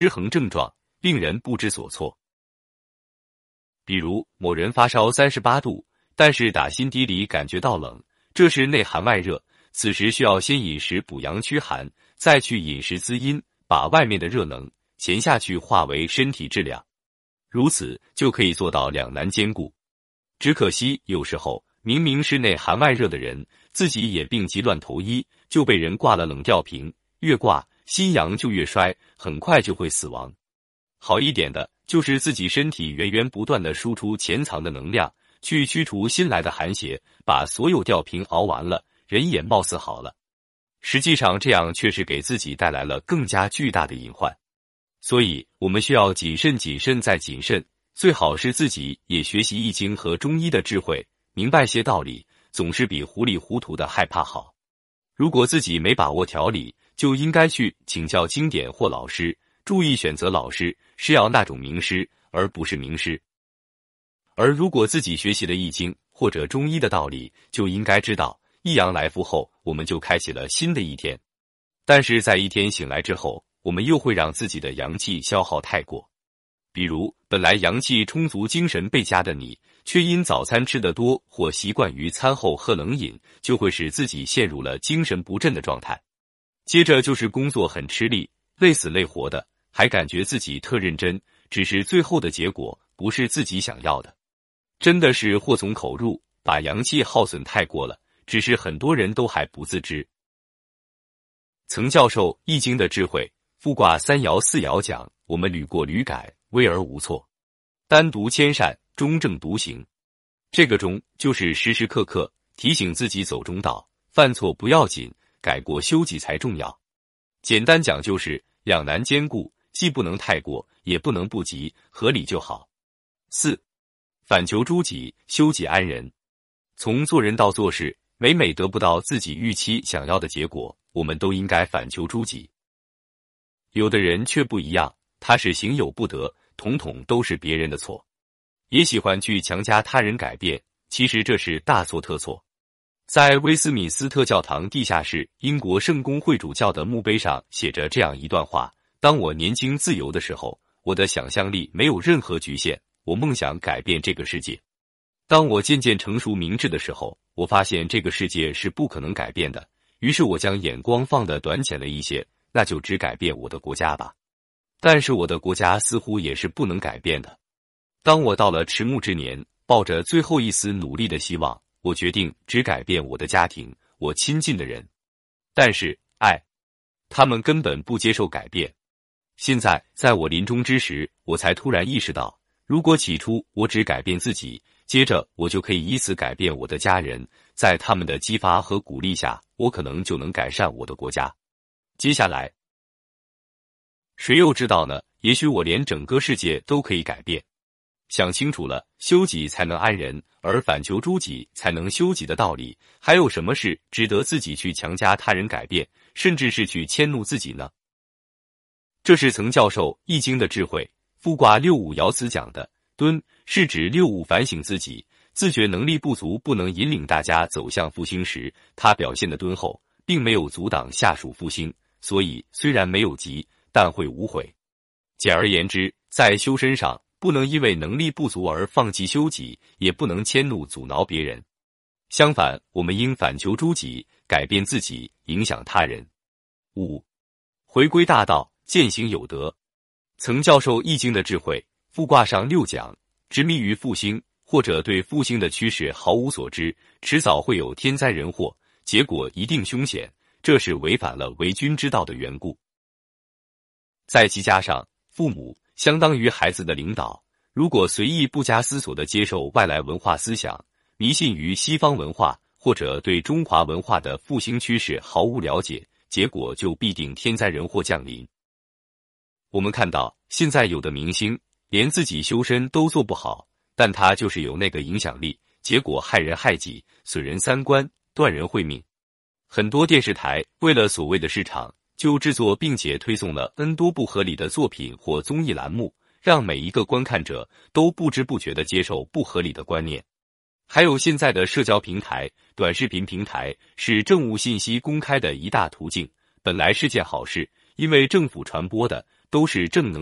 失衡症状，令人不知所措。比如某人发烧三十八度，但是打心底里感觉到冷，这是内寒外热。此时需要先饮食补阳驱寒，再去饮食滋阴，把外面的热能潜下去化为身体质量，如此就可以做到两难兼顾。只可惜有时候明明是内寒外热的人，自己也病急乱投医，就被人挂了冷吊瓶，越挂心阳就越衰，很快就会死亡。好一点的就是自己身体源源不断的输出潜藏的能量，去驱除新来的寒邪，把所有吊瓶熬完了。人也貌似好了，实际上这样却是给自己带来了更加巨大的隐患。所以，我们需要谨慎、谨慎再谨慎。最好是自己也学习易经和中医的智慧，明白些道理，总是比糊里糊涂的害怕好。如果自己没把握调理，就应该去请教经典或老师。注意选择老师，是要那种名师，而不是名师。而如果自己学习了易经或者中医的道理，就应该知道。一阳来复后，我们就开启了新的一天。但是在一天醒来之后，我们又会让自己的阳气消耗太过。比如，本来阳气充足、精神倍加的你，却因早餐吃得多或习惯于餐后喝冷饮，就会使自己陷入了精神不振的状态。接着就是工作很吃力、累死累活的，还感觉自己特认真，只是最后的结果不是自己想要的，真的是祸从口入，把阳气耗损太过了。只是很多人都还不自知。曾教授《易经》的智慧，复卦三爻四爻讲，我们屡过屡改，危而无错。单独谦善，中正独行。这个中就是时时刻刻提醒自己走中道，犯错不要紧，改过修己才重要。简单讲就是两难兼顾，既不能太过，也不能不及，合理就好。四，反求诸己，修己安人。从做人到做事。每每得不到自己预期想要的结果，我们都应该反求诸己。有的人却不一样，他是行有不得，统统都是别人的错，也喜欢去强加他人改变。其实这是大错特错。在威斯敏斯特教堂地下室英国圣公会主教的墓碑上写着这样一段话：当我年轻自由的时候，我的想象力没有任何局限，我梦想改变这个世界。当我渐渐成熟明智的时候，我发现这个世界是不可能改变的。于是我将眼光放得短浅了一些，那就只改变我的国家吧。但是我的国家似乎也是不能改变的。当我到了迟暮之年，抱着最后一丝努力的希望，我决定只改变我的家庭，我亲近的人。但是，爱，他们根本不接受改变。现在，在我临终之时，我才突然意识到，如果起初我只改变自己。接着，我就可以以此改变我的家人，在他们的激发和鼓励下，我可能就能改善我的国家。接下来，谁又知道呢？也许我连整个世界都可以改变。想清楚了，修己才能安人，而反求诸己才能修己的道理，还有什么事值得自己去强加他人改变，甚至是去迁怒自己呢？这是曾教授《易经》的智慧，复卦六五爻辞讲的。敦是指六五反省自己，自觉能力不足，不能引领大家走向复兴时，他表现的敦厚，并没有阻挡下属复兴，所以虽然没有急，但会无悔。简而言之，在修身上，不能因为能力不足而放弃修己，也不能迁怒阻挠别人。相反，我们应反求诸己，改变自己，影响他人。五，回归大道，践行有德。曾教授《易经》的智慧。复卦上六讲，执迷于复兴，或者对复兴的趋势毫无所知，迟早会有天灾人祸，结果一定凶险。这是违反了为君之道的缘故。再其加上，父母相当于孩子的领导，如果随意不加思索的接受外来文化思想，迷信于西方文化，或者对中华文化的复兴趋势毫无了解，结果就必定天灾人祸降临。我们看到现在有的明星。连自己修身都做不好，但他就是有那个影响力，结果害人害己，损人三观，断人慧命。很多电视台为了所谓的市场，就制作并且推送了 N 多不合理的作品或综艺栏目，让每一个观看者都不知不觉的接受不合理的观念。还有现在的社交平台、短视频平台是政务信息公开的一大途径，本来是件好事，因为政府传播的都是正能。